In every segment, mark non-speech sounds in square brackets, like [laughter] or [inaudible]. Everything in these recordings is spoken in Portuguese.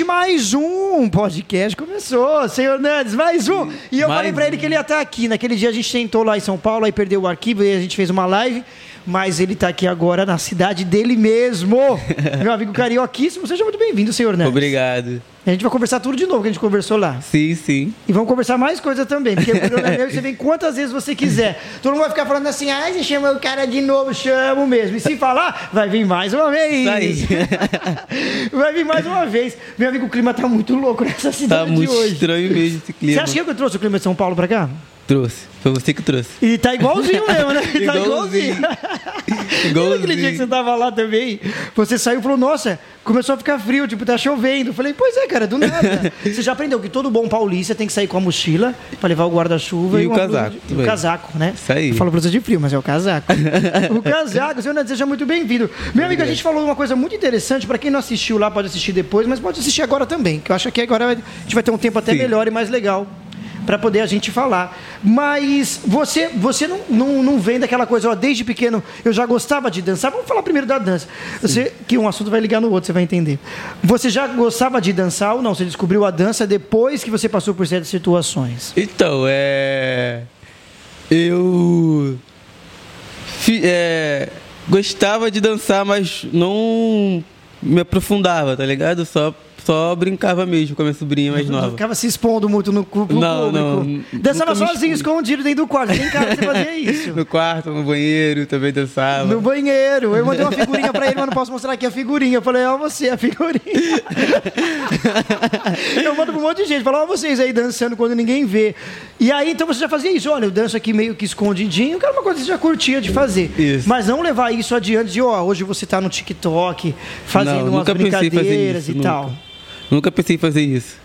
gente, mais um podcast começou, senhor Nandes, mais um. E eu Mais falei pra ele que ele ia estar aqui. Naquele dia a gente tentou lá em São Paulo, aí perdeu o arquivo e a gente fez uma live. Mas ele tá aqui agora na cidade dele mesmo. [laughs] Meu amigo carioquíssimo, seja muito bem-vindo, senhor Nandes. Obrigado. A gente vai conversar tudo de novo que a gente conversou lá. Sim, sim. E vamos conversar mais coisa também, porque o programa é meu e você vem quantas vezes você quiser. Todo mundo vai ficar falando assim, ai, você chama o cara de novo, chamo mesmo. E se falar, vai vir mais uma vez. Isso aí. [laughs] vai vir mais uma vez. Meu amigo, o clima tá muito louco nessa Tá cidade muito de hoje. estranho mesmo esse clima. Você acha que eu que trouxe o clima de São Paulo pra cá? Trouxe. Foi você que trouxe. E tá igualzinho mesmo, né? [laughs] Tá Igualzinho. igualzinho. [laughs] Aquele dia que você tava lá também, você saiu e falou, nossa, começou a ficar frio, tipo, tá chovendo. Eu falei, pois é, cara, do nada. [laughs] você já aprendeu que todo bom paulista tem que sair com a mochila pra levar o guarda-chuva E uma o casaco de- e o casaco, né? Isso aí. Eu falo blusa de frio, mas é o casaco. o casaco, senhor Neto, seja muito bem-vindo. Meu amigo, a gente falou uma coisa muito interessante, pra quem não assistiu lá, pode assistir depois, mas pode assistir agora também, que eu acho que agora a gente vai ter um tempo até Sim. melhor e mais legal para poder a gente falar. Mas você, você não, não, não vem daquela coisa, ó, desde pequeno eu já gostava de dançar. Vamos falar primeiro da dança. Você, que um assunto vai ligar no outro, você vai entender. Você já gostava de dançar ou não? Você descobriu a dança depois que você passou por certas situações? Então, é. Eu. fi- é, Gostava de dançar, mas não me aprofundava, tá ligado? Só, só brincava mesmo com a minha sobrinha mais Não nova. ficava se expondo muito no, cu- Não, público. não, Dançava sozinho, escondido dentro do quarto. Tem cara que você fazia [laughs] isso. No quarto, no banheiro, também dançava. No banheiro. Eu mandei uma figurinha pra ele, mas não posso mostrar aqui a figurinha. Eu falei, ó, você, a figurinha. [laughs] eu mando pra um monte de gente. Falo, ó, vocês aí dançando quando ninguém vê. E aí, então você já fazia isso. Olha, eu danço aqui meio que escondidinho, que era uma coisa que você já curtia de fazer. Isso. Mas não levar isso adiante de, ó, hoje você tá no TikTok, fazendo Não, umas brincadeiras isso, e nunca. tal. Nunca pensei em fazer isso.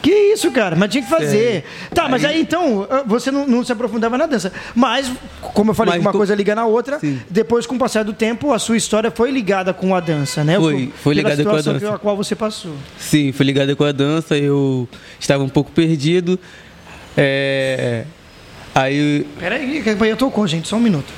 Que isso, cara? Mas tinha que fazer. Tá, mas aí então, ah, você não, não se aprofundava na dança. Mas, como eu falei, Mas uma co- coisa liga na outra, Sim. depois, com o passar do tempo, a sua história foi ligada com a dança, né? Foi, Com- foi pela ligada com a dança. pela qual você passou. Sim, fui ligado com a dança, eu estava um pouco perdido. É, Aí Peraí, que a campainha tocou, gente, só um minuto.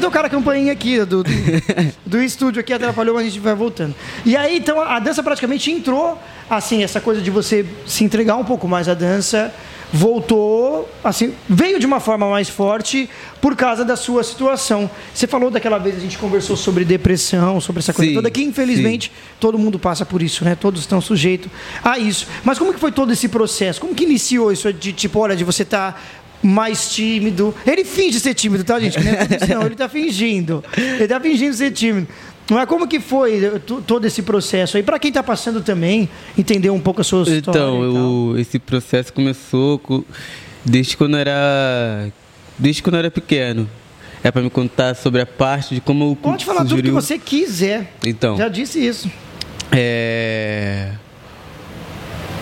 Que tocaram a campainha aqui do, do, [laughs] do estúdio aqui, atrapalhou, mas a gente vai voltando. E aí, então, a dança praticamente entrou, assim, essa coisa de você se entregar um pouco mais à dança, voltou, assim, veio de uma forma mais forte por causa da sua situação. Você falou daquela vez, a gente conversou sobre depressão, sobre essa coisa Sim, toda, que infelizmente todo mundo passa por isso, né? Todos estão sujeitos a isso. Mas como que foi todo esse processo? Como que iniciou isso de, tipo, olha, de você estar mais tímido? Ele finge ser tímido, tá, gente? Não, é ele tá fingindo. Ele tá fingindo ser tímido. Mas como que foi to- todo esse processo aí? Para quem tá passando também, entender um pouco a sua história Então, eu, esse processo começou co- desde quando eu era desde quando eu era pequeno. É para me contar sobre a parte de como eu Pode falar tudo que sugeriu- você quiser. Então, Já disse isso. é,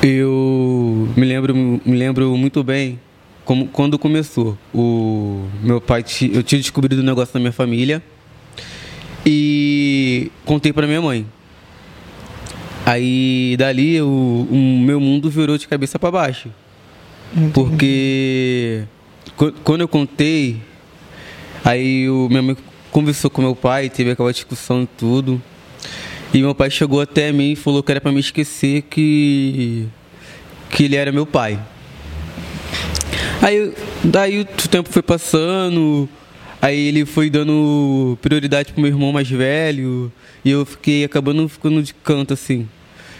eu me lembro me lembro muito bem como quando começou. O meu pai eu tinha descobrido um negócio na minha família e contei para minha mãe. Aí dali o, o meu mundo virou de cabeça para baixo. Porque qu- quando eu contei, aí o minha mãe conversou com meu pai, teve aquela discussão e tudo. E meu pai chegou até mim e falou que era para me esquecer que que ele era meu pai. Aí daí o tempo foi passando, aí ele foi dando prioridade pro meu irmão mais velho, e eu fiquei acabando ficando de canto assim.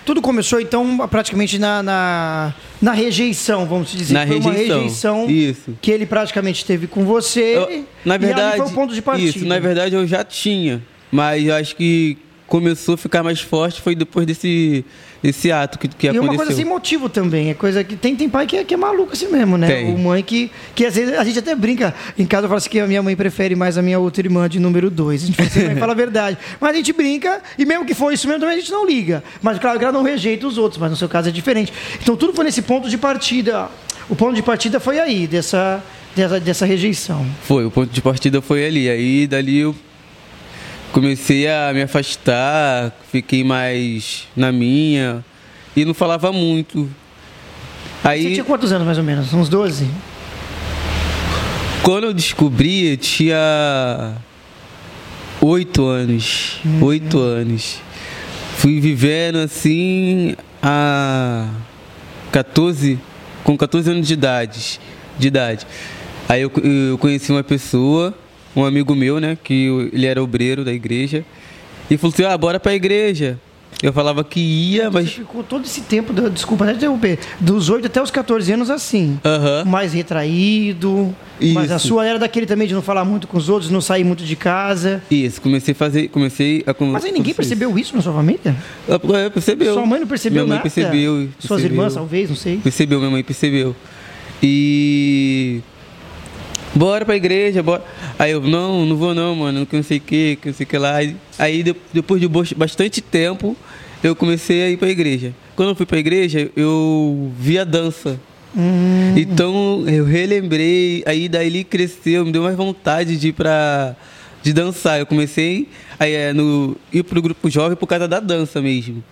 Tudo começou, então, praticamente na, na, na rejeição, vamos dizer. Na foi uma rejeição, rejeição isso. que ele praticamente teve com você. Eu- na verdade, foi o ponto de partida. Isso, na verdade eu já tinha, mas eu acho que começou a ficar mais forte foi depois desse, desse ato que, que E aconteceu. uma coisa sem motivo também. É coisa que tem, tem pai que é, que é maluco assim mesmo, né? Tem. O mãe que, que às vezes a gente até brinca. Em casa eu falo assim que a minha mãe prefere mais a minha outra irmã de número dois. A gente fala assim, [laughs] fala a verdade. Mas a gente brinca, e mesmo que for isso mesmo, também a gente não liga. Mas claro que ela não rejeita os outros, mas no seu caso é diferente. Então tudo foi nesse ponto de partida. O ponto de partida foi aí, dessa, dessa, dessa rejeição. Foi, o ponto de partida foi ali. Aí dali eu comecei a me afastar, fiquei mais na minha e não falava muito. Você Aí tinha quantos anos mais ou menos? Uns 12? quando eu descobri, eu tinha oito anos. Oito anos. fui vivendo assim a 14, com 14 anos de idade. De idade. Aí eu, eu conheci uma pessoa, um amigo meu, né? Que ele era obreiro da igreja. E falou assim: ah, bora pra igreja. Eu falava que ia, mas. Você ficou todo esse tempo, do- desculpa até interromper, dos 8 até os 14 anos assim. Aham. Mais retraído. Mas a Isso. sua era daquele também de não falar muito com os outros, não sair muito de casa. Isso, comecei a fazer. Comecei a. Mas aí ninguém percebeu isso na sua família? É, percebeu. Sua mãe não percebeu Minha mãe nada? percebeu. Suas percebeu. irmãs, talvez, não sei. Percebeu, minha mãe percebeu. E. Bora pra igreja, bora. Aí eu, não, não vou não, mano, que não sei o que, que não sei o que lá. Aí, aí de- depois de bastante tempo, eu comecei a ir pra igreja. Quando eu fui pra igreja, eu vi a dança. Hum, Então eu relembrei, aí daí cresceu, me deu mais vontade de ir pra. de dançar. Eu comecei a é, no, ir pro grupo jovem por causa da dança mesmo.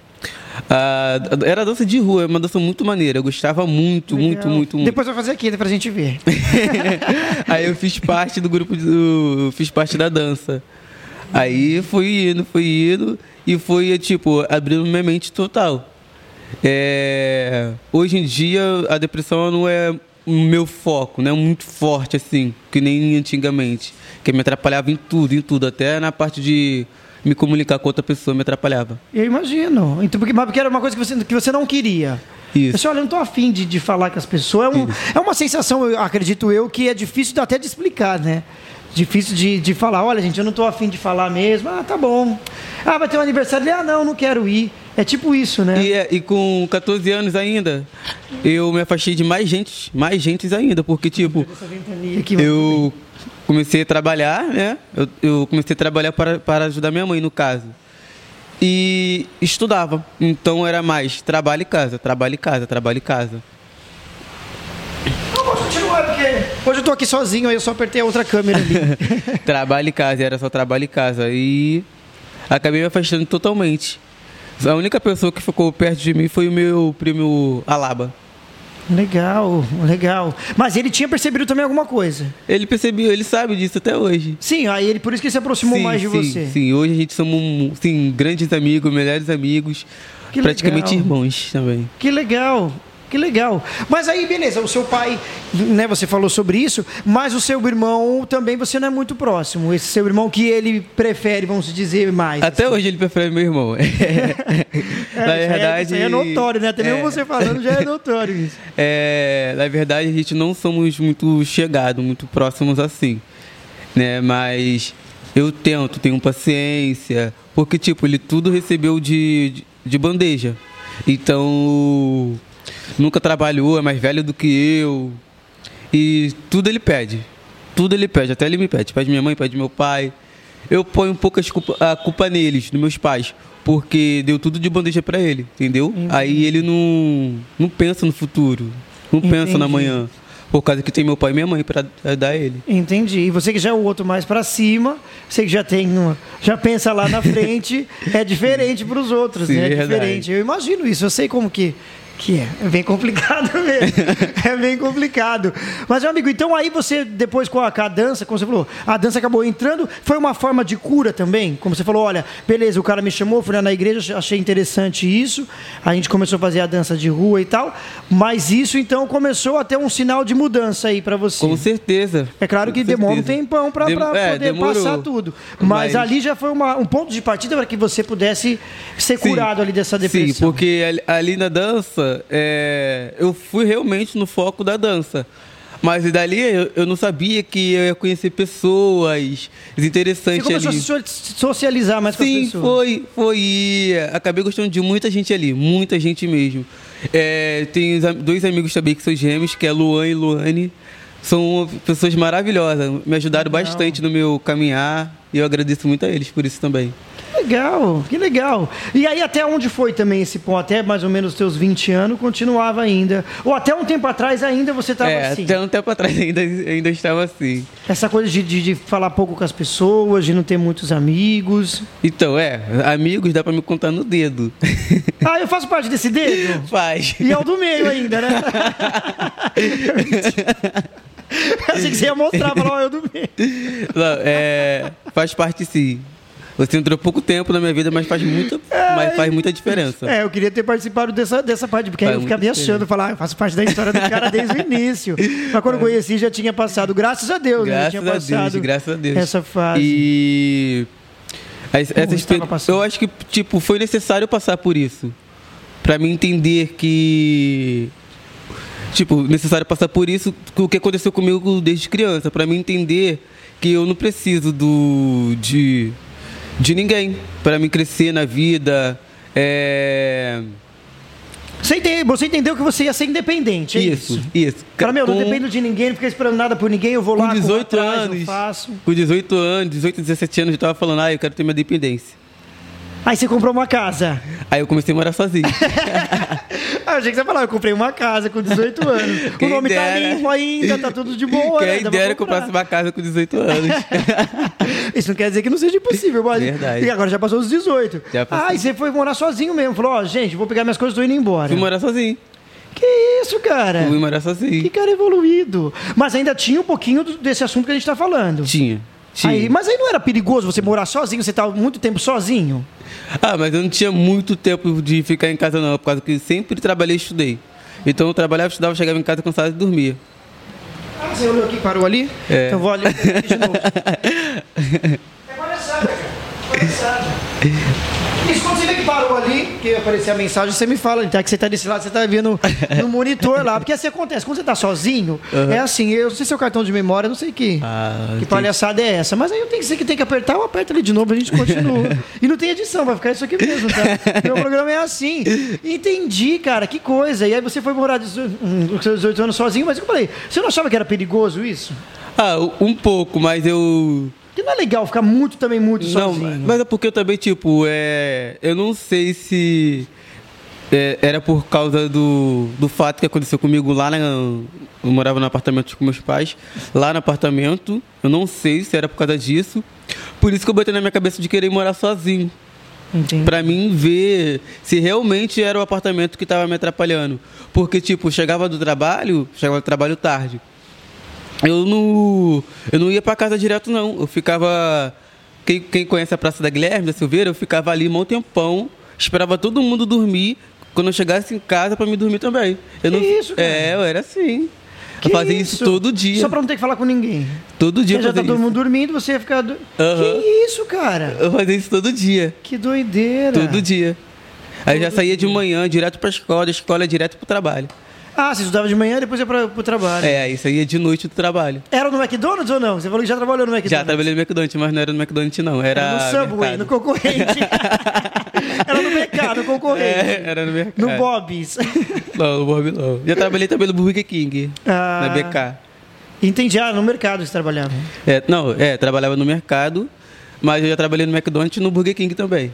Ah, era dança de rua, é uma dança muito maneira. Eu gostava muito, muito, legal. muito, muito. Depois vai fazer aqui pra gente ver. [laughs] Aí eu fiz parte do grupo, do, fiz parte da dança. Aí fui indo, fui indo e foi, tipo, abrindo minha mente total. É, hoje em dia a depressão não é o meu foco, não é muito forte assim, que nem antigamente. Que me atrapalhava em tudo, em tudo, até na parte de me comunicar com outra pessoa me atrapalhava. Eu imagino. Então, porque, mas porque era uma coisa que você, que você não queria. Isso. Você olha, eu não tô afim de, de falar com as pessoas. É, um- é uma sensação, eu acredito eu, que é difícil até de explicar, né? Difícil de, de falar, olha, gente, eu não tô afim de falar mesmo. Ah, tá bom. Ah, vai ter um aniversário. Ah, não, não quero ir. É tipo isso, né? E, é, e com 14 anos ainda, eu me afastei de mais gente, mais gente ainda, porque tipo, eu comecei a trabalhar, né? Eu, eu comecei a trabalhar para, para ajudar minha mãe, no caso. E estudava. Então era mais trabalho e casa, trabalho e casa, trabalho e casa. Não, posso continuar, porque hoje eu tô aqui sozinho, aí eu só apertei a outra câmera ali. [laughs] trabalho e casa, era só trabalho e casa. E acabei me afastando totalmente. A única pessoa que ficou perto de mim foi o meu primo Alaba. Legal, legal. Mas ele tinha percebido também alguma coisa. Ele percebeu, ele sabe disso até hoje. Sim, aí ele por isso que ele se aproximou sim, mais de sim, você. Sim, hoje a gente somos sim, grandes amigos, melhores amigos, Que praticamente legal. irmãos também. Que legal. Que legal. Mas aí, beleza, o seu pai, né, você falou sobre isso, mas o seu irmão também você não é muito próximo. Esse seu irmão que ele prefere, vamos dizer, mais. Até hoje ele prefere meu irmão. [laughs] É, [laughs] na isso aí é- verdade. Isso aí é notório, né? Até mesmo é, você falando já é notório [laughs] isso. é, na verdade, a gente não somos muito chegados, muito próximos assim. Né? Mas eu tento, tenho paciência. Porque, tipo, ele tudo recebeu de, de, de bandeja. Então, nunca trabalhou, é mais velho do que eu. E tudo ele pede. Tudo ele pede, até ele me pede. Pede minha mãe, pede meu pai. Eu ponho um pouco culpa- a culpa neles, nos meus pais. Porque deu tudo de bandeja pra ele, entendeu? Aí ele não, não pensa no futuro. Não pensa Entendi. na manhã. Por causa que tem meu pai e minha mãe pra dar ele. Entendi. E você que já é o outro mais pra cima, você que já tem, uma- já pensa lá na frente, [laughs] é diferente pros outros, Sim, né? É verdade. diferente. Eu imagino isso, eu sei como que que é. É bem complicado [laughs] mesmo. é bem complicado. Mas, meu amigo, então aí você, depois com a, com a dança, como você falou, a dança acabou entrando, foi uma forma de cura também? Como você falou, olha, beleza, o cara me chamou, fui lá na igreja, achei interessante isso, a gente começou a fazer a dança de rua e tal, mas isso então começou a ter um sinal de mudança aí pra você. Com certeza. É claro que Com demora um certeza. tempão para Dem- é, poder demorou. passar tudo. Mas, Mas- ali já foi uma- um ponto de partida para que você pudesse ser Sim. curado ali dessa depressão. Sim, porque ali- ali na dança, é, eu fui realmente no foco da dança. Mas dali eu, eu não sabia que eu ia conhecer pessoas Você interessantes começou ali. a so- socializar mais com as Sim, pessoas. foi, foi. Acabei gostando de muita gente ali, muita gente mesmo. É, tem dois amigos também que são gêmeos, que é Luan e Luane. São pessoas maravilhosas, me ajudaram bastante no meu caminhar e eu agradeço muito a eles por isso também. Legal, que legal. E aí até onde foi também esse ponto? Até mais ou menos os teus 20 anos, continuava ainda. Ou até um tempo atrás ainda você estava é, assim? até um tempo atrás ainda, ainda estava assim. Essa coisa de, de, de falar pouco com as pessoas, de não ter muitos amigos. Então, é, amigos dá pra me contar no dedo. [laughs] Ah, eu faço parte desse dedo? Faz. E é o do meio ainda, né? [laughs] Achei que você ia mostrar, falar, é o do meio. Não, é, faz parte sim. Você entrou pouco tempo na minha vida, mas faz muita, mas faz muita diferença. É, eu queria ter participado dessa, dessa parte, porque aí Faz eu ficava me achando, falar, ah, eu faço parte da história do cara desde o início. [laughs] Mas quando eu conheci, já tinha passado, graças a Deus, né? Já Graças tinha a passado Deus, graças a Deus. essa fase. E essa, essa experiência- eu acho que tipo foi necessário passar por isso Pra mim entender que tipo necessário passar por isso o que aconteceu comigo desde criança Pra mim entender que eu não preciso do de de ninguém Pra mim crescer na vida é Você, ente- você entendeu que você ia ser independente, é isso? isso isso Cara, meu, não Com- dependo de ninguém, não fico esperando nada por ninguém, eu vou lá, com corro 18 atrás, eu anos faço. com 18 anos 18 17 anos eu tava falando ah eu quero ter minha dependência Aí você comprou uma casa. Aí eu comecei a morar sozinho. [laughs] Ah, eu achei que você ia falar, eu comprei uma casa com 18 [laughs] anos. Quem o nome tá dera. limpo ainda, tá tudo de boa. né? Quem pra dera que eu comprasse uma casa com 18 anos. [laughs] Isso não quer dizer que não seja impossível, mas. Verdade. E agora já passou os 18. Já passou. Ah, e você foi morar sozinho mesmo. Falou, ó, gente, vou pegar minhas coisas e tô indo embora. Fui morar sozinho. Que isso, cara? Fui morar Que sozinho. cara evoluído. Mas ainda tinha um pouquinho desse assunto que a gente tá falando. Tinha. Tinha. Aí, mas aí não era perigoso você morar sozinho? Você tava muito tempo sozinho? Ah, mas eu não tinha muito tempo de ficar em casa não, por causa que sempre trabalhei e estudei. Então eu trabalhava, estudava, chegava em casa cansado e dormia. Ah, você olhou aqui e parou ali? É. Então vou olhar aqui de novo. [laughs] É palhaçada, cara. Palhaçada. Isso, quando você vê que parou ali, que aparecer a mensagem, você me fala, tá? Que você tá desse lado, você tá vendo [laughs] no monitor lá. Porque assim acontece, quando você tá sozinho, é assim, eu não sei se é o cartão de memória, não sei que. Ah, que palhaçada é essa? Mas aí eu tenho que ser que tem que apertar, eu aperto ali de novo, a gente continua. [laughs] e não tem edição, vai ficar isso aqui mesmo, tá? Meu programa é assim. Entendi, cara, que coisa. E aí você foi morar hum, com seus 18 anos sozinho, mas eu falei, você não achava que era perigoso isso? Ah, um pouco, mas eu. Que não é legal ficar muito também muito Não, sozinho. mas é porque eu também, tipo, é. Eu não sei se. é, era por causa do, do fato que aconteceu comigo lá na. Eu morava no apartamento com meus pais. Lá no apartamento. Eu não sei se era por causa disso. Por isso que eu botei na minha cabeça de querer morar sozinho. Entendi. Pra mim ver se realmente era o apartamento que tava me atrapalhando. Porque, tipo, chegava do trabalho, chegava do trabalho tarde. Eu não, eu não ia pra casa direto, não. Eu ficava. Quem, quem conhece a Praça da Guilherme, da Silveira, eu ficava ali um tempão, esperava todo mundo dormir. Quando eu chegasse em casa, pra me dormir também. Eu Que não, isso, cara? É, eu era assim. Que eu fazia isso? todo dia. Só pra não ter que falar com ninguém. Todo dia eu já tá todo isso. mundo dormindo, você ia ficar. Do... Aham. Que isso, cara? Eu fazia isso todo dia. Que doideira. Todo dia. Aí eu já saía de manhã, direto pra escola, da escola direto pro trabalho. Ah, você estudava de manhã e depois ia pra, pro trabalho. É, aí saía de noite do trabalho. Era no McDonald's ou não? Você falou que já trabalhou no McDonald's. Já trabalhei no McDonald's, mas não era no McDonald's, não. Era, Era no Subway, mercado. no concorrente. [laughs] Era no mercado, no concorrente. É, era no mercado. No Bob's. [laughs] Não, no Bob não. Já trabalhei também no Burger King, Ah. na BK. Entendi, ah, no mercado você trabalhava. É, não, é, trabalhava no mercado, mas eu já trabalhei no McDonald's e no Burger King também.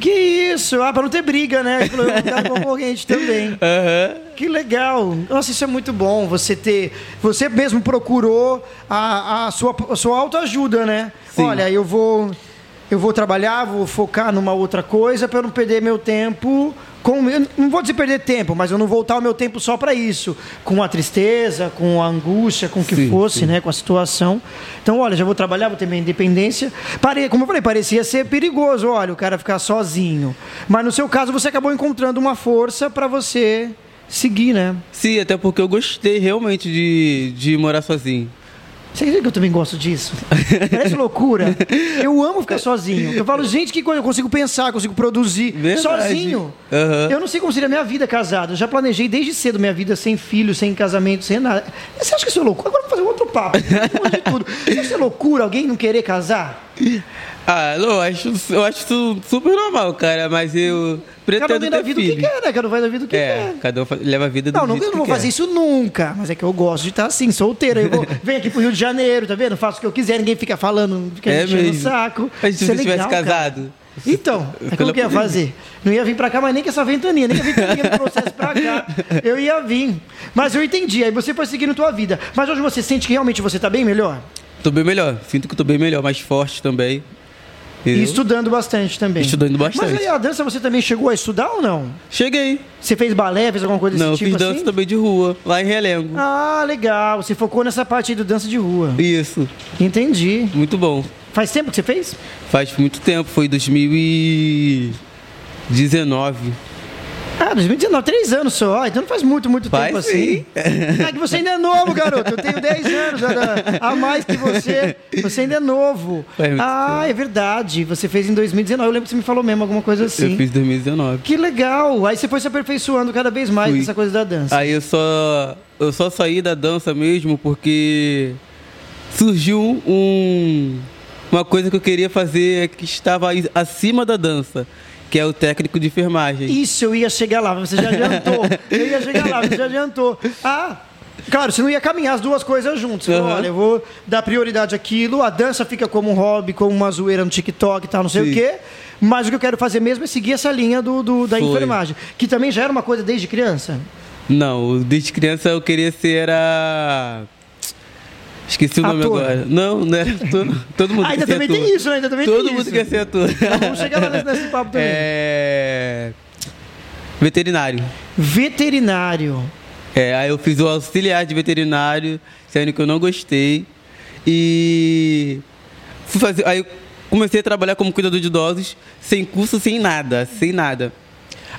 Que isso? Ah, pra não ter briga, né? Mercado concorrente também. [laughs] Aham. Que legal. Nossa, isso é muito bom. Você ter. Você mesmo procurou a, a sua, a sua autoajuda, né? Sim. Olha, eu vou. Eu vou trabalhar, vou focar numa outra coisa para não perder meu tempo com. eu não vou dizer perder tempo, mas eu não voltar o meu tempo só para isso. Com a tristeza, com a angústia, com o que Sim, fosse, sim. né? Com a situação. Então, olha, já vou trabalhar, vou ter minha independência. Pare... Como eu falei, parecia ser perigoso, olha, o cara ficar sozinho. Mas no seu caso, você acabou encontrando uma força para você seguir, né? Sim, até porque eu gostei realmente de, de morar sozinho. Você acredita que eu também gosto disso? [laughs] Parece loucura. Eu amo ficar sozinho. Eu falo, gente, que coisa, eu consigo pensar, consigo produzir Verdade. sozinho. Aham. Eu não sei como seria a minha vida casado. Eu já planejei desde cedo minha vida sem filho, sem casamento, sem nada. Você acha que isso é loucura? Agora vou fazer outro papo. um de tudo. Você acha que isso é loucura alguém não querer casar? Ah, não, eu acho, eu acho isso super normal, cara, mas eu Cada um pretendo tem da ter vida o que quer, né? Cada um vai da vida o que É, quer. cada um leva a vida do Não, não, jeito eu não vou que fazer quer. isso nunca, mas é que eu gosto de estar assim, solteiro. Eu vou, [laughs] venho aqui pro Rio de Janeiro, tá vendo? Faço o que eu quiser, ninguém fica falando, fica É enchendo o mesmo. saco. Mas se Isso é você tivesse cara. casado. Então, [laughs] é como que ia pandemia. fazer? Não ia vir pra cá, mas nem com essa ventania, nem com a ventania do [laughs] processo pra cá. Eu ia vir. Mas eu entendi, aí você foi seguindo tua vida. Mas hoje você sente que realmente você tá bem melhor? Tô bem melhor. Sinto que tô bem melhor, mais forte também. E estudando bastante também. Estudando bastante. Mas aí a dança você também chegou a estudar ou não? Cheguei. Você fez balé, fez alguma coisa desse Não, eu tipo fiz dança assim? também de rua, lá em Realengo. Ah, legal. Você focou nessa parte aí do dança de rua. Isso, Entendi. muito bom. Faz tempo que você fez? Faz muito tempo, foi 2019. Ah, 2019, três anos só. Então não faz muito, muito Faz tempo sim. assim. É que você ainda é novo, garoto. Eu tenho 10 anos a mais que você. Você ainda é novo. Ah, é verdade. Você fez em 2019. Eu lembro que você me falou mesmo alguma coisa assim. Eu fiz 2019. Que legal! Aí você foi se aperfeiçoando cada vez mais Fui. nessa coisa da dança. Aí eu só eu só saí da dança mesmo porque surgiu um uma coisa que eu queria fazer que estava acima da dança, que é o técnico de enfermagem. Isso, eu ia chegar lá, você já adiantou. [laughs] eu ia chegar lá, você já adiantou. Ah, claro, você não ia caminhar as duas coisas juntas. Aham. Olha, eu vou dar prioridade àquilo, a dança fica como um hobby, como uma zoeira no TikTok e tal, não sei Sim. o quê. Mas o que eu quero fazer mesmo é seguir essa linha do, do- da Foi. enfermagem. Que também já era uma coisa desde criança. Não, desde criança eu queria ser era Esqueci o nome Ator. agora. Não, não era ator. Todo mundo Ah, ainda quer ser também ator. tem isso, né? Ainda também Todo tem mundo isso. quer ser ator. Então vamos chegar lá nesse, papo também. É... Veterinário. Veterinário. É, aí eu fiz o auxiliar de veterinário, sendo que eu não gostei. E fui fazer. Aí comecei a trabalhar como cuidador de idosos, sem curso, sem nada, sem nada.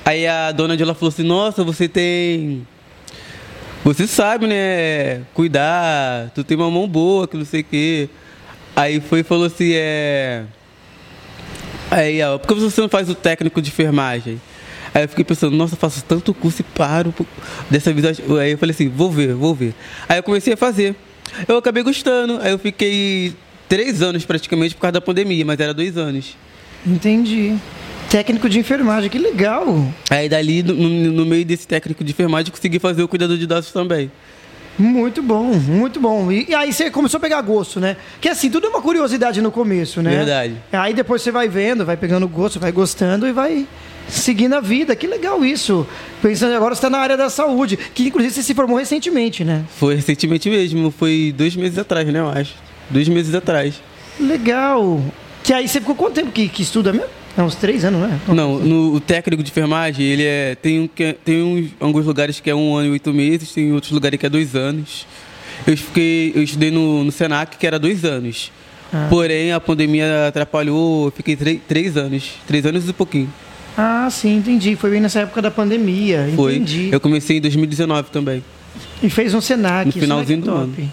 Aí a dona de lá falou assim, nossa, você tem. Você sabe, né? Cuidar, tu tem uma mão boa, que não sei o quê. Aí foi e falou assim, é. Aí, ó, por que você não faz o técnico de enfermagem? Aí eu fiquei pensando, nossa, faço tanto curso e paro. Dessa acho- aí eu falei assim, vou ver, vou ver. Aí eu comecei a fazer. Eu acabei gostando. Aí eu fiquei três anos praticamente por causa da pandemia, mas era dois anos. Entendi. Técnico de enfermagem, que legal. Aí dali, no, no- meio desse técnico de enfermagem, consegui fazer o cuidador de idosos também. Muito bom, muito bom. E, e aí você começou a pegar gosto, né? Que assim, tudo é uma curiosidade no começo, né? Verdade. Aí depois você vai vendo, vai pegando gosto, vai gostando e vai seguindo a vida. Que legal isso. Pensando agora você está na área da saúde, que inclusive você se formou recentemente, né? Foi recentemente mesmo, foi dois meses atrás, né, eu acho. Dois meses atrás. Legal. Que aí você ficou quanto tempo que, que estuda mesmo? É uns três anos, né? Não, no, o técnico de enfermagem, ele é. Tem, um, que é- tem uns, alguns lugares que é um ano e oito meses, tem outros lugares que é dois anos. Eu, fiquei, eu estudei no, no Senac, que era dois anos. Ah. Porém, a pandemia atrapalhou, eu fiquei três, três anos. Três anos e pouquinho. Ah, sim, entendi. Foi bem nessa época da pandemia. Foi. Entendi. Eu comecei em 2019 também. E fez um Senac. No finalzinho é do top.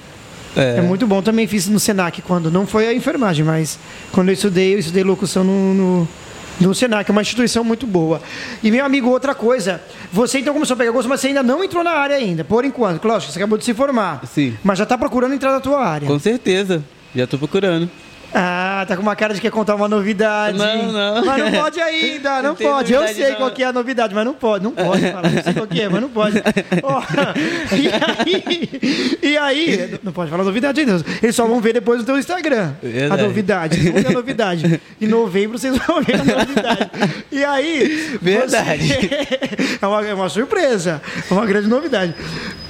É, É muito bom. Também fiz no Senac quando não foi a enfermagem, mas quando eu estudei, eu estudei locução no, no, no Senac, é uma instituição muito boa. E meu amigo, outra coisa, você então começou a pegar gosto, mas você ainda não entrou na área ainda, por enquanto. Lógico, você acabou de se formar. Sim. Mas já está procurando entrar na tua área. Com certeza. Já tô procurando. Ah, tá com uma cara de que quer contar uma novidade. Não, não. Mas não pode ainda, [laughs] não, Não pode. Eu sei não. qual que é a novidade, mas não pode, não pode falar. Não sei qual que é, mas não pode. [laughs] Ó, e aí, e aí, não pode falar novidade ainda. Eles só vão ver depois no teu Instagram. Verdade. A novidade. Ver a novidade. Em novembro vocês vão ver a novidade. E aí. Verdade. você- [laughs] É, uma, é uma surpresa. É uma grande novidade.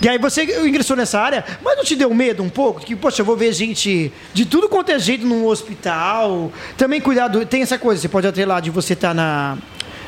E aí você ingressou nessa área, mas não te deu medo um pouco? Que, poxa, eu vou ver gente de tudo quanto é jeito num hospital. Também cuidado, tem essa coisa, você pode atrelar de você estar na.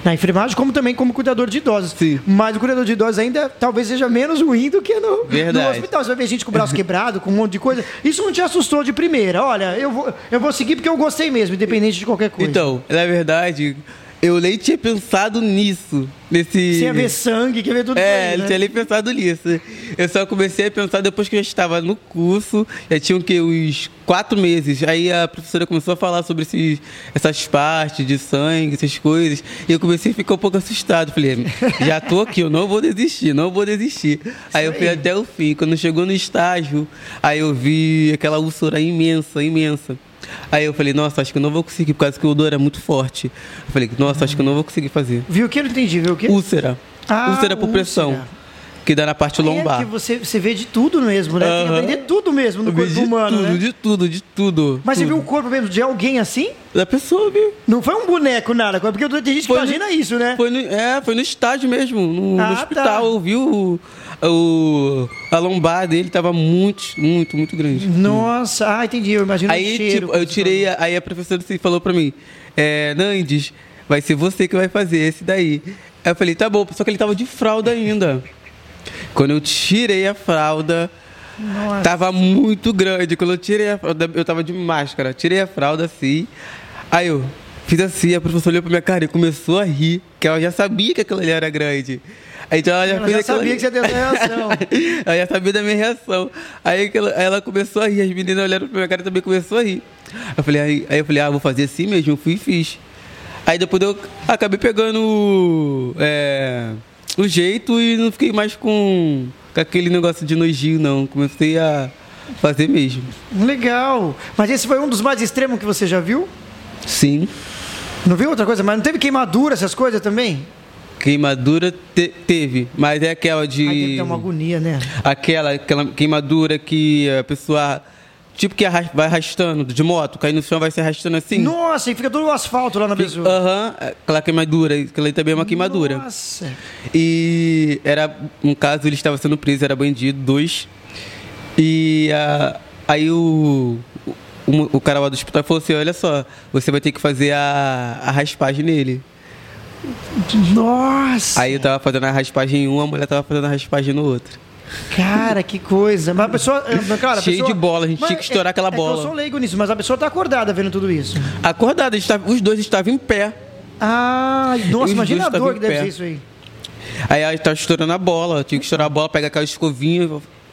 Na enfermagem, como também como cuidador de idosos. Sim. Mas o cuidador de idosos ainda talvez seja menos ruim do que no, no hospital. Você vai ver gente com o braço quebrado, com um monte de coisa. Isso não te assustou de primeira. Olha, eu vou, eu vou seguir porque eu gostei mesmo, independente de qualquer coisa. Então, na verdade, eu nem tinha pensado nisso. Nesse. Sem haver sangue, quer ver tudo É, isso aí, não né? tinha nem pensado nisso. Eu só comecei a pensar depois que eu já estava no curso, já tinham que uns quatro meses. Aí a professora começou a falar sobre esses, essas partes de sangue, essas coisas. E eu comecei a ficar um pouco assustado. Falei, já tô aqui, eu não vou desistir, não vou desistir. Aí eu fui até o fim. Quando chegou no estágio, aí eu vi aquela úlcera imensa, imensa. Aí eu falei, nossa, acho que eu não vou conseguir, por causa que o odor é muito forte. Eu falei, nossa, acho que eu não vou conseguir fazer. Viu o que eu não entendi? Viu o que? Úlcera. Ah, úlcera por pressão. Que dá na parte É lombar. que você, você vê de tudo mesmo, né? Tem que aprender tudo mesmo no corpo de humano, tudo, né? de tudo, de tudo. Mas você tudo. viu o corpo mesmo de alguém assim? Da pessoa, viu? Não foi um boneco, nada. Porque tem gente que Foi imagina no- isso, né? Foi no, é, foi no estádio mesmo, no, no Ah, hospital. tá. Eu vi o, a lombar dele, tava muito, muito, muito grande. Nossa, ah, entendi. Eu imagino o Aí, cheiro. tipo, eu tirei, a- aí a professora assim, falou pra mim, é, Nandes, vai ser você que vai fazer esse daí. Aí eu falei, tá bom, só que ele tava de fralda ainda. Quando eu tirei a fralda, Nossa. Tava muito grande. Quando eu tirei a fralda, eu tava de máscara. Tirei a fralda assim. Aí eu fiz assim, a professora olhou pra minha cara e começou a rir. Que ela já sabia que aquilo ali era grande. Aí então ela já Ela já sabia que você ter essa reação. [laughs] ela já sabia da minha reação. Aí, ela, aí ela começou a rir, as meninas olharam pra minha cara e também começou a rir. Eu falei, aí, aí eu falei, ah, vou fazer assim mesmo, eu fui e fiz. Aí depois eu acabei pegando é, o jeito e não fiquei mais com, com aquele negócio de nojinho, não. Comecei a fazer mesmo. Legal. Mas esse foi um dos mais extremos que você já viu? Sim. Não viu outra coisa? Mas não teve queimadura, essas coisas também? Queimadura te- teve, mas é aquela de. Aí deve uma agonia, né? Aquela, aquela queimadura que a pessoa. Tipo que vai arrastando de moto, cair no chão vai se arrastando assim. Nossa, e fica todo o asfalto lá na pessoa. Aham, aquela queimadura, aquela aí também é uma queimadura. Nossa. E era, um caso, ele estava sendo preso, era bandido, dois. E aí o, o, o cara lá do hospital falou assim: olha só, você vai ter que fazer a, a raspagem nele. Nossa. Aí eu tava fazendo a raspagem em um, a mulher tava fazendo a raspagem no outro. Cara, que coisa. Mas a pessoa. eh, Cara, a Cheio pessoa- de bola, a gente Mas tinha que estourar é- aquela é que bola. eu sou leigo nisso, mas a pessoa tá acordada vendo tudo isso. Eles tavam- os dois estavam em pé. Ah, nossa, Os imagina a dor que em deve pé. ser isso aí. Aí ela tava estourando a bola, tinha que estourar a bola, pegar aquela escovinha.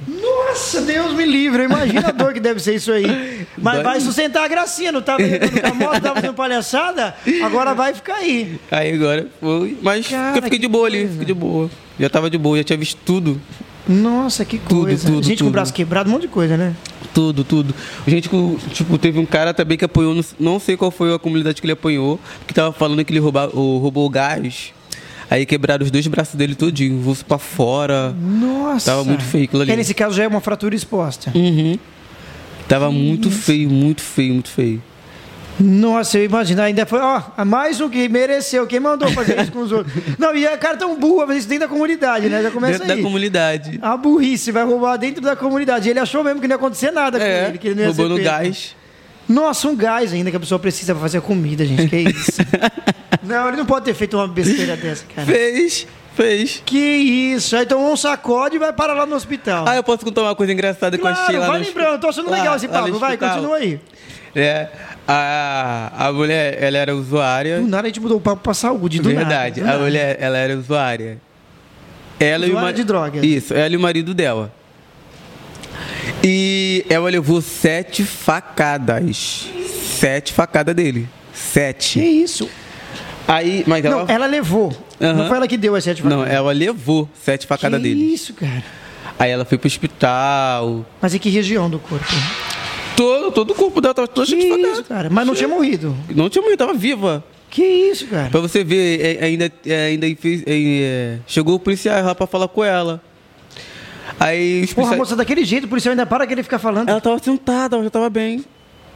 Nossa, Deus me livre. Imagina a dor que deve ser isso aí. [laughs] Mas Dói. vai sustentar a gracinha, não tava levando com a moto, tava fazendo palhaçada, agora vai ficar aí. Aí agora foi. Mas Cara, eu fiquei de boa ali, coisa. fiquei de boa. Já tava de boa, já tinha visto tudo. Nossa, que Tudo, coisa. tudo, Gente com o tudo. braço quebrado, um monte de coisa, né? Tudo, tudo. Gente, tipo, teve um cara também que apoiou, não- sei qual foi a comunidade que ele apanhou, que tava falando que ele rouba, o- roubou gás. Aí quebraram os dois braços dele todinho, vulso pra fora. Nossa. Tava muito feio aquilo ali. É, nesse caso já é uma fratura exposta. Uhum. Tava muito feio, muito feio, muito feio. Nossa, eu imagino. Ainda foi, ó, mais um que mereceu. Quem mandou fazer isso com os outros? [laughs] Não, e a cara tão burra fazer isso dentro da comunidade, né? Já começa Dentro aí. da comunidade. A burrice vai roubar dentro da comunidade. Ele achou mesmo que não ia acontecer nada com É, ele, que ele não ia roubando ser pego. gás. Nossa, um gás ainda que a pessoa precisa pra fazer a comida, gente. Que isso? [laughs] não, ele não pode ter feito uma besteira dessa, cara. Fez, fez. Que isso? Aí tomou um sacode e vai parar lá no hospital. Ah, eu posso contar uma coisa engraçada que eu achei claro, lá vai no lembrando. Tô achando lá- legal esse no papo. Vai, continua aí. É, a, a mulher, ela era usuária. Do nada a gente mudou o papo pra saúde, do verdade, nada. do a nada. mulher, ela era usuária. Ela e o Usuária de drogas. Isso, ela e o marido dela. E ela levou sete facadas. Sete facadas dele. Que Sete. isso? Aí, mas ela. Não, ela levou. Não Aham. foi ela que deu as sete Não, facadas. ela levou sete facadas que dele. isso, cara? Aí ela foi pro hospital. Mas em que região do corpo? Todo, todo o corpo dela tava todo Que cheio de isso, facada. cara? Mas não tinha morrido. Não tinha morrido, tava viva. Que isso, cara? Pra você ver, é, ainda, é, ainda fez- é, chegou o policial lá pra falar com ela. Aí os Porra, policiais- moça, daquele jeito, o policial ainda para que ele ficar falando. Ela tava sentada, ela já tava bem.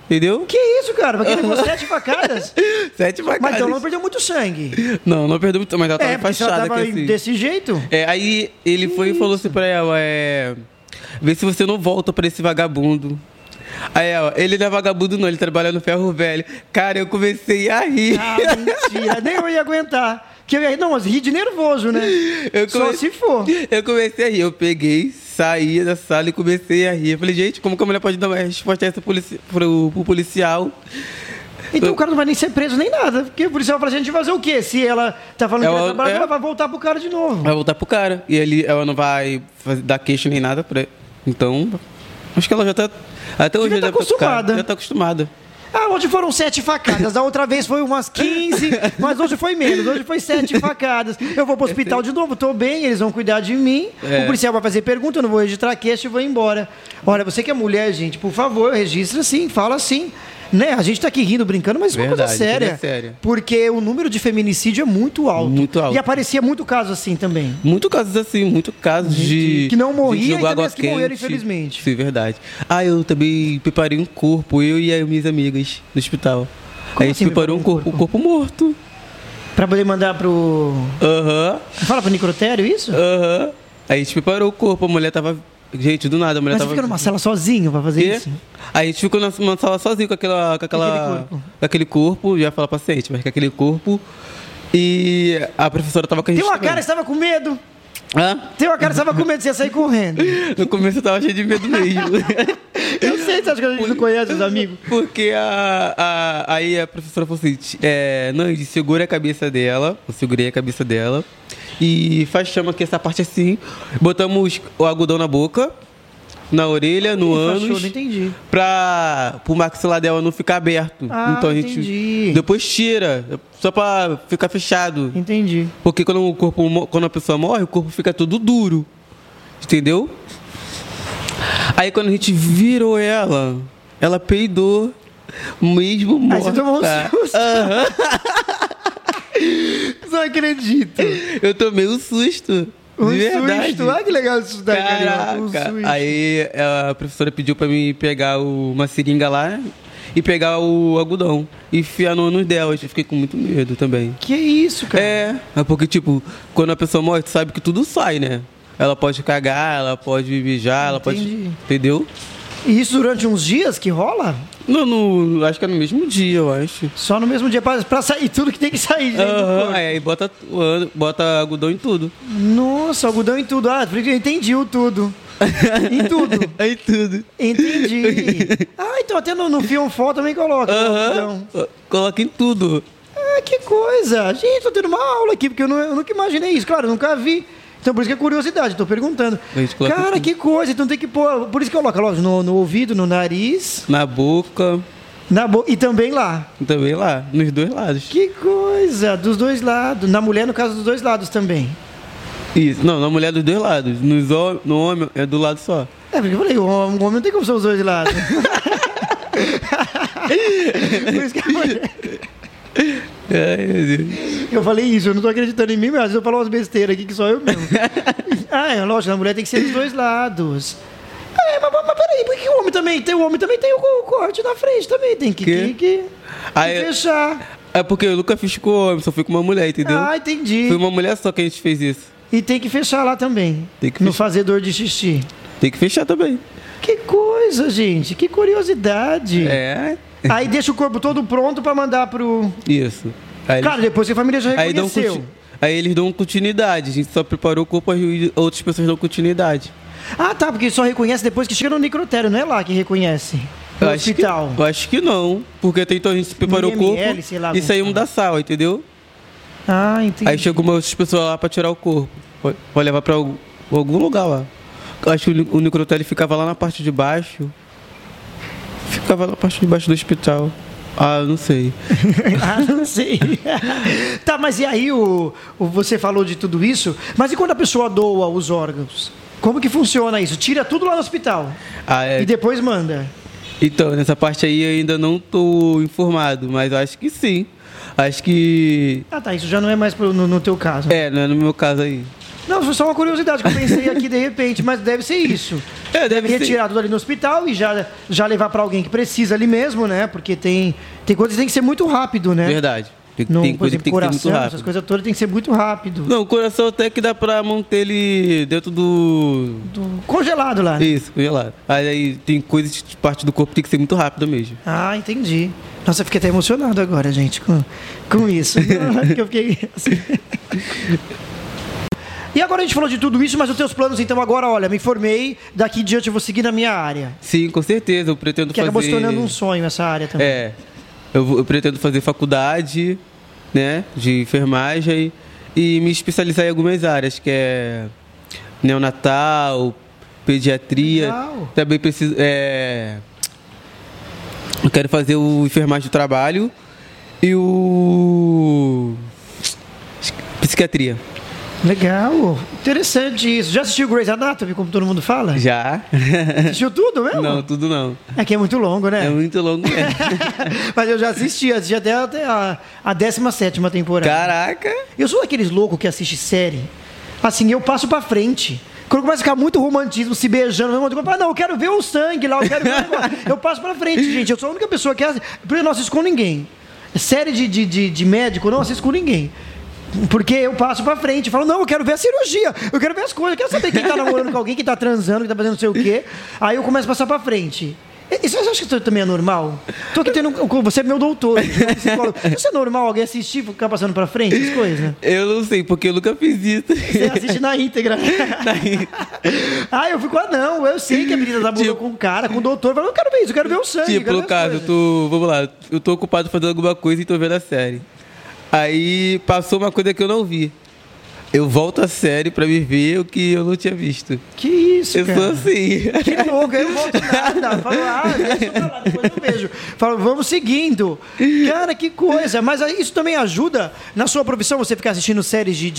Entendeu? Que isso, cara? Porque ele levou sete facadas. [laughs] Sete facadas. Mas então não perdeu muito sangue. Não, não perdeu muito, mas ela tava É, se ela tava assim. desse jeito. É, aí ele foi e falou assim pra ela, é... Vê se você não volta pra esse vagabundo. Aí ela, ele não é vagabundo não, ele trabalha no ferro velho. Cara, eu comecei a rir. Ah, mentira. Nem eu ia aguentar. Que eu ia... Não, mas ri de nervoso, né? Eu Só se for. Eu comecei a rir, eu peguei, saí da sala e comecei a rir. Eu falei, gente, como que a mulher pode dar uma resposta essa polici pro, pro policial? Então o cara não vai nem ser preso nem nada. Porque o policial fala assim, a gente vai fazer o quê? Se ela tá falando que Ela- vai trabalhar, é. ela vai voltar pro cara de novo. Vai voltar pro cara. E ele, ela não vai fazer, dar queixa nem nada pra Então, acho que ela já tá. Até hoje Já tá cara. acostumada. Já tá acostumada. Ah, hoje foram sete facadas. Da outra vez foi umas 15, [laughs] mas hoje foi menos. Hoje foi sete facadas. Eu vou pro hospital de novo, tô bem, eles vão cuidar de mim. É. O policial vai fazer pergunta, eu não vou registrar queixa e vou embora. Olha, você que é mulher, gente, por favor, registra sim, fala assim. Né? A gente tá aqui rindo, brincando, mas isso é uma coisa Verdade, séria. é séria. Porque o número de feminicídio é muito alto. Muito alto. E aparecia muito caso assim também. Muito casos assim, muito casos de. que não morria e também que morreram, infelizmente. Sim, verdade. Ah, eu também preparei um corpo, eu e as minhas amigas no hospital. Como a gente assim preparou um preparou um corpo, um corpo morto. Pra poder mandar pro. Aham, Fala pro necrotério isso? aham. Aí a gente preparou o corpo, a mulher tava. Gente, do nada, a mulher Mas você tava. fica numa sala sozinho pra fazer isso? Aí a gente ficou numa sala sozinho com, aquela, com, aquela, aquele corpo? aquele corpo, já falar paciente, mas com aquele corpo. E a professora tava com a gente. Tem uma também. cara, estava com medo. Hã? Tem uma cara que você tava com medo, você ia sair correndo. [laughs] No começo eu tava cheio de medo mesmo. [laughs] Eu sei, você acha que a gente não conhece os amigos? Porque a, a, aí a professora falou assim: é, Nandi, segura a cabeça dela. Eu segurei a cabeça dela. E faz chama aqui essa parte assim. Botamos o algodão na boca, na orelha, no Ih, ânus. fachou, não entendi. Pra o maxilar dela não ficar aberto. Ah, então a gente entendi. depois tira, só pra ficar fechado. Entendi. Porque quando o corpo quando a pessoa morre, o corpo fica todo duro. Entendeu? Aí quando a gente virou ela, ela peidou mesmo Aí morta. você tomou um susto. Aham. [laughs] Não acredito. Eu tomei um susto. Um de verdade. susto. Olha que legal isso da Caraca. Um susto. Aí a professora pediu pra mim pegar o- uma seringa lá e pegar o algodão e enfiar no ânus dela. Eu fiquei com muito medo também. Que isso, cara? É, é porque, tipo, quando a pessoa morre, tu sabe que tudo sai, né? Ela pode cagar, ela pode mijar, ela pode. Entendeu? E isso durante uns dias que rola? No, no- acho que é no mesmo dia, eu acho. Só no mesmo dia pra, pra sair tudo que tem que sair. Aham, corpo. aí bota, ano- bota algodão em tudo. Nossa, algodão em tudo. Ah, entendi o tudo. [laughs] em tudo. Em tudo. Entendi. [laughs] Ah, então até no, no Fionfó também coloca. Aham. algodão. Coloca em tudo. Ah, que coisa. Gente, tô tendo uma aula aqui, porque eu, não- eu nunca imaginei isso. Claro, eu nunca vi. Então, por isso que é curiosidade, tô perguntando. A Cara, que coisa. Então tem que pôr. Por isso que coloca, lógico, no, no ouvido, no nariz, Na boca. na boca e também lá. Também lá, nos dois lados. Que coisa. Dos dois lados. Na mulher, no caso, dos dois lados também. Isso. Não, na mulher dos dois lados. Nos hom- no homem é do lado só. É, porque eu falei, o homem o homem não tem como ser os dois lados. [laughs] [laughs] por isso que eu falei. Eu falei isso, eu não tô acreditando em mim, mas eu falo umas besteiras aqui que só eu mesmo. [laughs] ah, é lógico, a mulher tem que ser dos dois lados. É, mas, mas, mas peraí, por que o homem também tem? O homem também tem o, o corte na frente, também tem que, Que? que, que, Aí- que fechar. É porque eu nunca fiz com homem, só fui com uma mulher, entendeu? Ah, entendi. Foi uma mulher só que a gente fez isso. E tem que fechar lá também. Tem que no fechar. fazedor de xixi. Tem que fechar também. Que coisa, gente. Que curiosidade. É. Aí deixa o corpo todo pronto pra mandar pro. Isso. Aí, Cara, depois que a família já eles, aí, dão reconheceu. conti- aí eles dão continuidade. A gente só preparou o corpo e outras pessoas dão continuidade. Ah, tá, porque só reconhece depois que chega no necrotério, não é lá que reconhece. No Eu acho que- hospital. eu acho que não. Porque até então a gente preparou o IML, corpo sei lá e saímos da sala, entendeu? Ah, entendi. Aí chegou umas pessoas lá pra tirar o corpo. Pode pode levar pra algum lugar lá. Eu acho que o o necrotério ficava lá na parte de baixo. Ficava na parte de baixo do hospital. Ah, não sei. [laughs] ah, não sei. [laughs] tá, mas e aí o, o- você falou de tudo isso, mas e quando a pessoa doa os órgãos? Como que funciona isso? Tira tudo lá no hospital Ah, é. e depois manda. Então, nessa parte aí eu ainda não tô informado, mas acho que sim. Acho que. Ah, tá, isso já não é mais pro- no, no teu caso. É, não é no meu caso aí. Não, foi só uma curiosidade que eu pensei aqui de repente, mas deve ser isso. É, deve ser. Retirar tudo ali no hospital e já, já levar pra alguém que precisa ali mesmo, né? Porque tem, tem coisas que tem que ser muito rápido, né? Verdade. Tem, No, tem coisa exemplo, que tem que ser muito coração, essas rápido. coisas todas tem que ser muito rápido. Não, o coração até que dá pra manter ele dentro do. Do- Congelado lá. Isso, congelado. Aí, aí tem coisas de parte do corpo que tem que ser muito rápido mesmo. Ah, entendi. Nossa, eu fiquei até emocionado agora, gente, com, com isso. [laughs] Eu fiquei assim. E agora a gente falou de tudo isso, mas os teus planos, então, agora, olha, me formei, daqui em diante eu vou seguir na minha área. Sim, com certeza. Eu pretendo Que fazer. acabou se tornando um sonho essa área também. É. Eu, eu pretendo fazer faculdade, né? De enfermagem e me especializar em algumas áreas, que é neonatal, pediatria. Legal. Também preciso. É, eu quero fazer o enfermagem do trabalho e o. Psiquiatria. Legal. Interessante isso. Já assistiu Grey's Anatomy, como todo mundo fala? Já? Assistiu tudo mesmo? Não, tudo não. É que é muito longo, né? É muito longo mesmo. [laughs] Mas eu já assisti, assisti até, até a, a 17 temporada. Caraca! Eu sou daqueles loucos que assiste série. Assim, eu passo pra frente. Quando começa a ficar muito romantismo, se beijando, eu falo, não, eu quero ver o sangue lá, eu quero ver o negócio." [laughs] Eu passo pra frente, gente. Eu sou a única pessoa que assiste. Por isso eu não assisto com ninguém. Série de, de, de, de médico, eu não assisto com ninguém. Porque eu passo pra frente, falo, não, eu quero ver a cirurgia, eu quero ver as coisas, eu quero saber quem tá namorando com alguém, quem tá transando, quem tá fazendo não sei o quê. Aí eu começo a passar pra frente. Isso você acha que isso também é normal? Tô aqui tendo. um- Você é meu doutor. psicólogo. Isso é normal alguém assistir e ficar passando pra frente as coisas? Eu não sei, porque eu nunca fiz isso. Você assiste na íntegra. [laughs] ah, eu fico, ah, não, eu sei que a menina tá Tipo- com o cara, com o doutor. Eu falo, eu quero ver isso, eu quero ver o sangue. eu Tipo, caso, eu tô. Vamos lá, eu tô ocupado fazendo alguma coisa e tô vendo a série. Aí passou uma coisa que eu não vi. Eu volto a série pra me ver o que eu não tinha visto. Que isso, Eu cara. sou assim. Que louco, eu não volto nada. Falo, ah, deixa pra lá, depois eu vejo. Falo, vamos seguindo. Cara, que coisa. Mas isso também ajuda na sua profissão, você ficar assistindo séries de.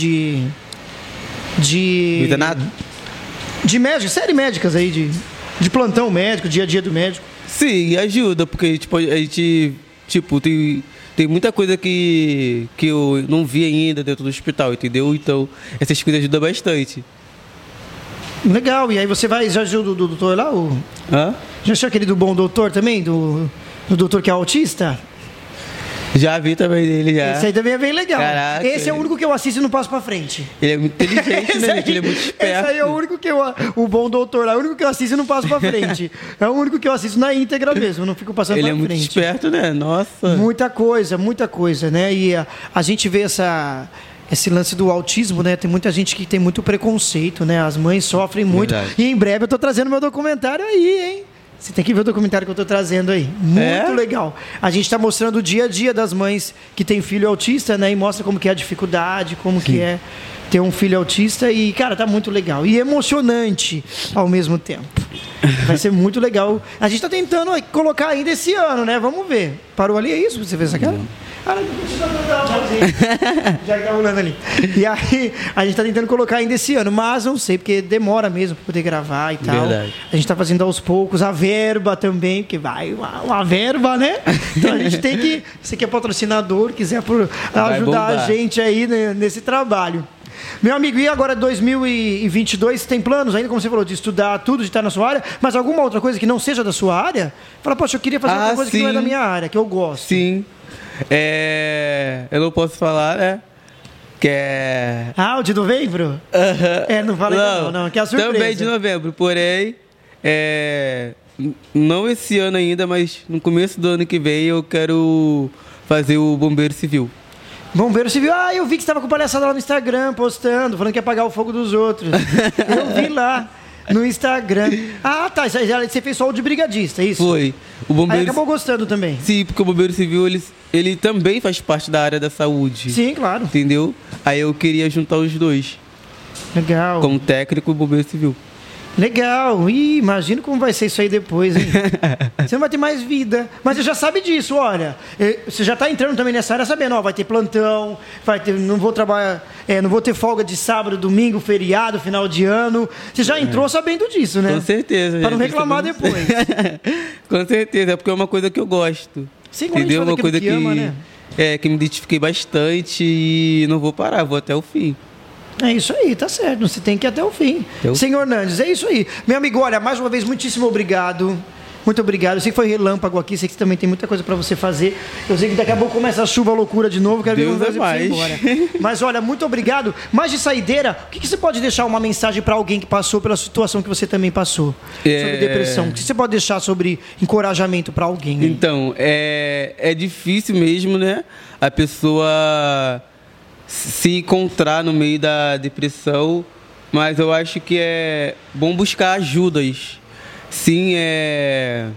de. de nada? De médicos, séries médicas aí, de, de plantão médico, dia a dia do médico. Sim, ajuda, porque tipo, a gente, tipo, tem, tem muita coisa que, que eu não vi ainda dentro do hospital, entendeu? Então, essas coisas ajudam bastante. Legal, e aí você vai. Já do, do doutor lá? O, Hã? já achou aquele do bom doutor também? Do, do doutor que é autista? Já vi também dele, já. Esse aí também é bem legal. Caraca. Esse é o único que eu assisto e não passo pra frente. Ele é muito inteligente, [laughs] né, aí-? Ele é muito esperto. Esse aí é o único que eu. O bom doutor lá, é o único que eu assisto e não passo pra frente. é o único que eu assisto na íntegra mesmo, não fico passando Ele pra é muito frente. esperto, né? Nossa. Muita coisa, muita coisa, né? E a, a gente vê essa. Esse lance do autismo, né? Tem muita gente que tem muito preconceito, né? As mães sofrem muito. Verdade. E em breve eu tô trazendo meu documentário aí, hein? Você tem que ver o documentário que eu tô trazendo aí. Muito É? legal. A gente está mostrando o dia a dia das mães que têm filho autista, né? E mostra como que é a dificuldade, como que é ter um filho autista. E, cara, tá muito legal. E emocionante ao mesmo tempo. Vai ser muito legal. A gente tá tentando colocar ainda esse ano, né? Vamos ver. Parou ali, é isso? Você fez essa cara? Ah. Já que tá rolando ali. E aí, a gente tá tentando colocar ainda esse ano, mas não sei, porque demora mesmo pra poder gravar e tal. Verdade. A gente tá fazendo aos poucos, a verba também, porque vai uma, uma verba, né? Então a gente tem que. Você que é patrocinador, quiser por, ajudar a gente aí né, nesse trabalho. Meu amigo, e agora 2022, tem planos ainda, como você falou, de estudar tudo, de estar na sua área, mas alguma outra coisa que não seja da sua área? Fala, poxa, eu queria fazer Ah, alguma coisa que não é sim. da minha área, que eu gosto. Sim. É... Eu não posso falar, né? Que é... Ah, o de novembro? É, não fala ainda não, não, que é a surpresa. Também de novembro, porém, é, não esse ano ainda, mas no começo do ano que vem eu quero fazer o Bombeiro Civil. Bombeiro Civil, ah, eu vi que você estava com palhaçada lá no Instagram, postando, falando que ia apagar o fogo dos outros. [laughs] eu vi lá no Instagram. Ah, tá, aí, você fez só o de brigadista, é isso? Foi. O Aí Bombeiro acabou gostando também. Sim, porque o Bombeiro Civil ele, ele também faz parte da área da saúde. Sim, claro. Entendeu? Aí eu queria juntar os dois, Legal. como técnico e Bombeiro Civil. Legal. Ih, imagina como vai ser isso aí depois, hein? [laughs] você não vai ter mais vida. Mas você já sabe disso, olha. Eh, Você já está entrando também nessa área sabendo, ó, vai ter plantão, vai ter, não vou trabalhar, eh, não vou ter folga de sábado, domingo, feriado, final de ano. Você já entrou sabendo disso, né? Com certeza. Pra não reclamar depois. [laughs] Com certeza, é porque é uma coisa que eu gosto. Sim, entendeu? Uma coisa que ama, né? é, que me identifiquei bastante e não vou parar, vou até o fim. É isso aí, tá certo. Você tem que ir até o fim. Eu- Senhor Nandes, é isso aí. Meu amigo, olha, mais uma vez, muitíssimo obrigado. Muito obrigado. Eu sei que foi relâmpago aqui, sei que também tem muita coisa para você fazer. Eu sei que daqui a pouco começa a chuva a loucura de novo, quero ver como vai é embora. Mas olha, muito obrigado. Mais de saideira, o que, que você pode deixar uma mensagem para alguém que passou pela situação que você também passou? É. Sobre depressão. O que você pode deixar sobre encorajamento para alguém? aí? Então, é, é difícil mesmo, né? A pessoa se encontrar no meio da depressão, mas eu acho que é bom buscar ajudas. Sim, é.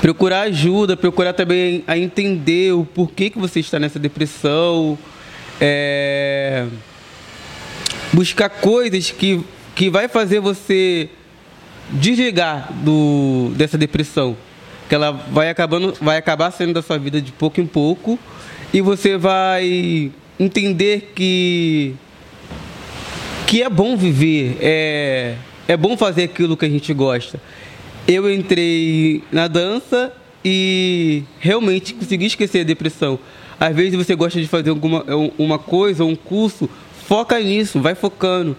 Procurar ajuda, procurar também a entender o porquê que você está nessa depressão. É, buscar coisas que, que vai fazer você desligar do, dessa depressão. Que ela vai, acabando, vai acabar saindo da sua vida de pouco em pouco. E você vai entender que, que é bom viver, é, é bom fazer aquilo que a gente gosta. Eu entrei na dança e realmente consegui esquecer a depressão. Às vezes você gosta de fazer alguma uma coisa, um curso, foca nisso, vai focando.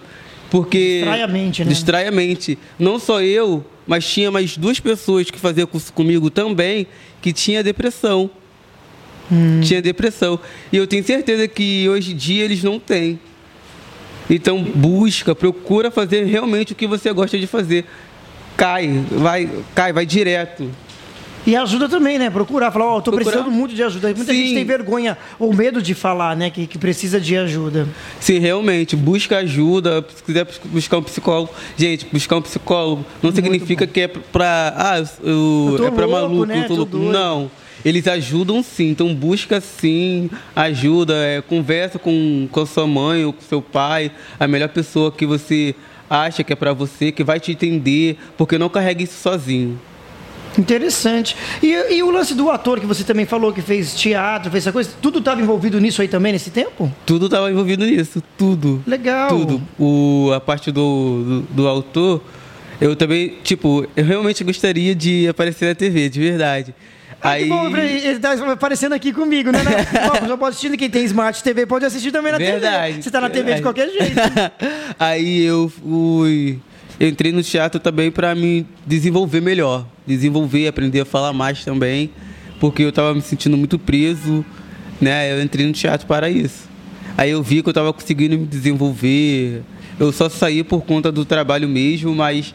Porque Distrai a mente, né? Distrai a mente. Não só eu, mas tinha mais duas pessoas que faziam curso comigo também que tinha depressão. Tinha depressão. E eu tenho certeza que hoje em dia eles não têm. Então busca, procura fazer realmente o que você gosta de fazer. cai, vai, cai, vai direto. E ajuda também, né? Procurar, falar, ó, oh, tô Procurar. precisando muito de ajuda. Muita Sim. gente tem vergonha ou medo de falar, né? Que, que precisa de ajuda. Sim, realmente, busca ajuda, se quiser buscar um psicólogo. Gente, buscar um psicólogo não significa que é pra. Ah, eu, Eu é pra louco, maluco, né? eu tô louco. Não. Eles ajudam sim, então busca sim ajuda, é, conversa com, com a sua mãe ou com seu pai, a melhor pessoa que você acha que é pra você, que vai te entender, porque não carrega isso sozinho. Interessante. E, e o lance do ator que você também falou, que fez teatro, fez essa coisa, tudo estava envolvido nisso aí também nesse tempo? Tudo estava envolvido nisso, tudo. Legal. Tudo. O, a parte do, do, do autor, eu também, tipo, eu realmente gostaria de aparecer na TV, de verdade. Aí, bom, ele tá aparecendo aqui comigo, né? [laughs] Bom, já pode assistir, quem tem Smart TV pode assistir também na verdade. TV. Você tá na TV de qualquer jeito. [laughs] Aí eu fui. Eu entrei no teatro também para me desenvolver melhor. Desenvolver, aprender a falar mais também. Porque eu tava me sentindo muito preso, né? Eu entrei no teatro para isso. Aí eu vi que eu tava conseguindo me desenvolver. Eu só saí por conta do trabalho mesmo, mas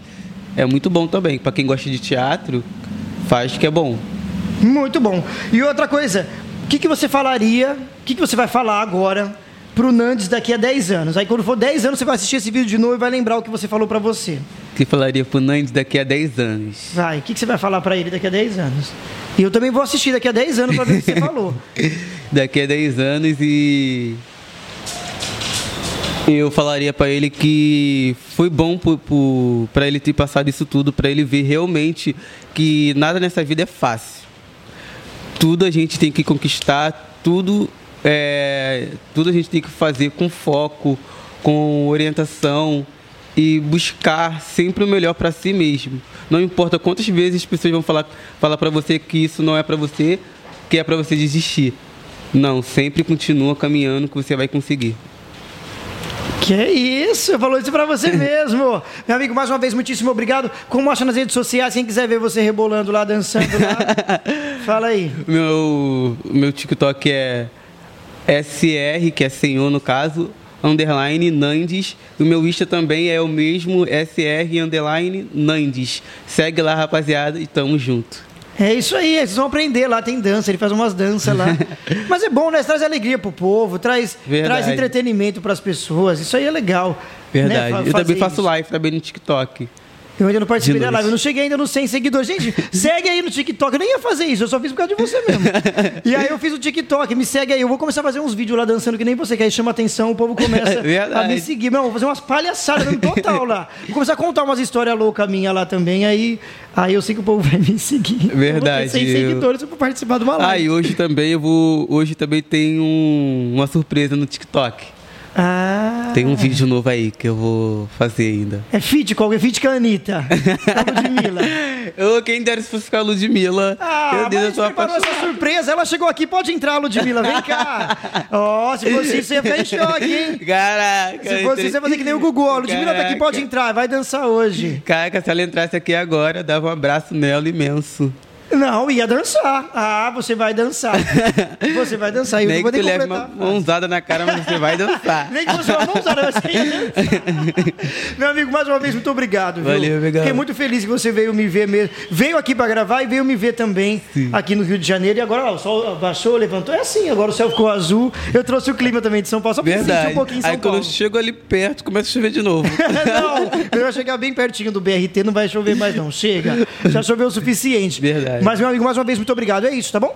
é muito bom também. Para quem gosta de teatro, faz que é bom. Muito bom. E outra coisa, o que, que você falaria, o que, que você vai falar agora pro Nandes daqui a 10 anos? Aí quando for 10 anos, você vai assistir esse vídeo de novo e vai lembrar o que você falou pra você. Que falaria pro Nandes daqui a 10 anos. Vai, o que, que você vai falar pra ele daqui a 10 anos? E eu também vou assistir daqui a 10 anos pra ver o que você [laughs] falou. daqui a 10 anos e eu falaria para ele que foi bom para ele ter passado isso tudo, para ele ver realmente que nada nessa vida é fácil. Tudo a gente tem que conquistar, tudo é, tudo a gente tem que fazer com foco, com orientação e buscar sempre o melhor para si mesmo. Não importa quantas vezes as pessoas vão falar falar para você que isso não é para você, que é para você desistir. Não, sempre continua caminhando que você vai conseguir. Que isso, eu falou isso pra você [laughs] mesmo. Meu amigo, mais uma vez, muitíssimo obrigado. Como acha nas redes sociais, quem quiser ver você rebolando lá, dançando lá, [laughs] fala aí. Meu, meu TikTok é SR, que é Senhor no caso, underline Nandes. O meu Insta também é o mesmo, SR, underline Nandes. Segue lá, rapaziada, e tamo junto. É isso aí, vocês vão aprender lá, tem dança, ele faz umas danças lá. [laughs] Mas é bom, né? Traz alegria pro povo, traz, Verdade. traz entretenimento pras pessoas. Isso aí é legal. Verdade. Né? Eu também faço isso. live também no TikTok. Eu ainda não participei da live, eu não cheguei ainda nos 100 seguidores. Gente, [laughs] segue aí no TikTok. Eu nem ia fazer isso, eu só fiz por causa de você mesmo. e aí eu fiz o TikTok, me segue aí. Eu vou começar a fazer uns vídeos lá dançando que nem você, que aí chama atenção, o povo começa [laughs] a Verdade. me seguir. Não, vou fazer umas palhaçadas mesmo, total lá. Vou começar a contar umas histórias loucas minhas lá também, aí, aí eu sei que o povo vai me seguir. Verdade, Eu vou ter 100 eu- seguidores pra participar de uma Ah, live. e hoje também eu vou. Hoje também tem um- uma surpresa no TikTok. Ah, Tem um vídeo novo aí que eu vou fazer ainda. É fit com alguém? Fit com a Anitta. [laughs] A Ludmilla. Eu, quem dera se fosse com a Ludmilla. Ah, Meu Deus, eu mas tô preparou essa surpresa. Ela chegou aqui, pode entrar, Ludmilla, vem cá. [laughs] Ó, se fosse isso, você ia ficar em choque, hein? Caraca. Se fosse isso, você ia fazer que nem o Gugu. Ó, Ludmilla tá aqui, pode entrar, vai dançar hoje. Caraca, se ela entrasse aqui agora, eu dava um abraço nela imenso. Não, ia dançar. Ah, você vai dançar. [laughs] Você vai dançar. Eu Nem que tu leve uma mãozada na cara, mas você vai dançar. [laughs] Nem que fosse uma mãozada, mas você ia dançar. Meu amigo, mais uma vez, muito obrigado. Viu? Valeu, obrigado. Fiquei muito feliz que você veio me ver mesmo. Veio aqui pra gravar e veio me ver também Sim. aqui no Rio de Janeiro. E agora ó, o sol abaixou, levantou. É assim, agora o céu ficou azul. Eu trouxe o clima também de São Paulo, só pra sentir Verdade. um pouquinho em São Aí quando Paulo. eu chego ali perto, começa a chover de novo. [laughs] não, eu vou chegar bem pertinho do BRT, não vai chover mais não. Chega. Já choveu o suficiente. Verdade. Mas, meu amigo, mais uma vez, muito obrigado. É isso, tá bom?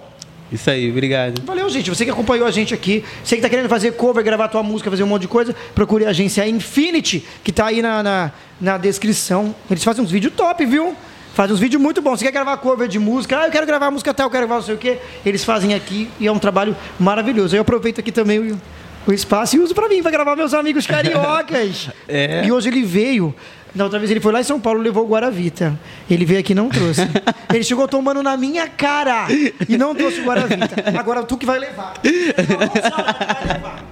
Isso aí, obrigado. Valeu, gente. Você que acompanhou a gente aqui, você que tá querendo fazer cover, gravar tua música, fazer um monte de coisa, procure a agência Infinity, que tá aí na, na, na descrição. Eles fazem uns vídeos top, viu? Fazem uns vídeos muito bons. Você quer gravar cover de música? Ah, eu quero gravar música tal, eu quero gravar não sei o quê. Eles fazem aqui e é um trabalho maravilhoso. Eu aproveito aqui também o, o espaço e uso pra mim, pra gravar meus amigos [laughs] cariocas. É. E hoje ele veio. Na outra vez ele foi lá em São Paulo levou o Guaravita. Ele veio aqui e não trouxe. [laughs] Ele chegou tomando na minha cara e não trouxe o Guaravita. Agora tu que vai levar. Não, não sabe, vai levar.